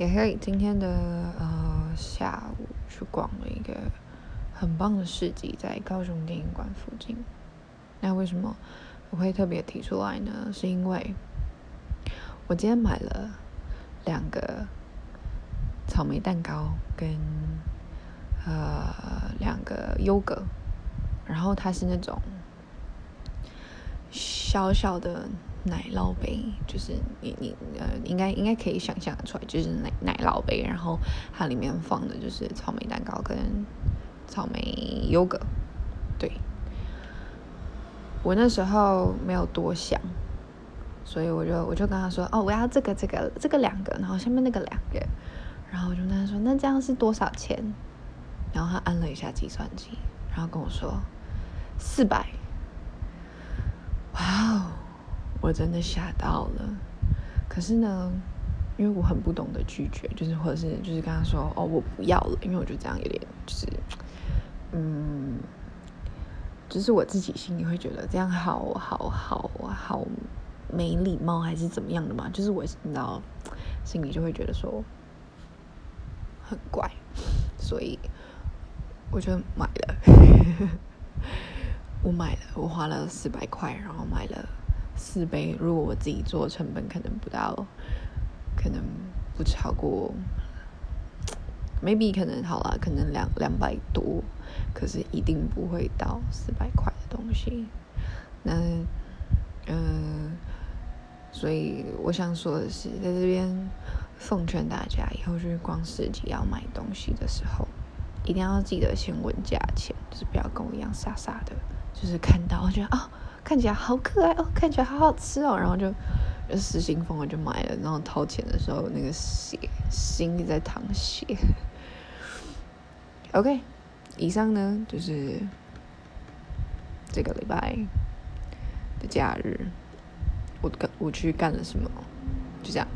也可以今天的呃下午去逛了一个很棒的市集，在高雄电影馆附近。那为什么我会特别提出来呢？是因为我今天买了两个草莓蛋糕跟呃两个优格，然后它是那种小小的。奶酪杯就是你你呃应该应该可以想象得出来，就是奶奶酪杯，然后它里面放的就是草莓蛋糕跟草莓优格。对，我那时候没有多想，所以我就我就跟他说哦，我要这个这个这个两个，然后下面那个两个，然后我就跟他说那这样是多少钱？然后他按了一下计算机，然后跟我说四百。哇哦！我真的吓到了，可是呢，因为我很不懂得拒绝，就是或者是就是跟他说哦我不要了，因为我就这样有点就是，嗯，就是我自己心里会觉得这样好好好好没礼貌还是怎么样的嘛，就是我你知道心里就会觉得说很怪，所以我就买了，我买了，我花了四百块，然后买了。四杯，如果我自己做，成本可能不到，可能不超过，maybe 可能好了，可能两两百多，可是一定不会到四百块的东西。那，嗯，所以我想说的是，在这边奉劝大家，以后去逛市集要买东西的时候，一定要记得先问价钱，就是不要跟我一样傻傻的，就是看到我觉得啊。看起来好可爱哦，看起来好好吃哦，然后就就失心疯了，就买了。然后掏钱的时候，那个血心在淌血。OK，以上呢就是这个礼拜的假日，我干我去干了什么，就这样。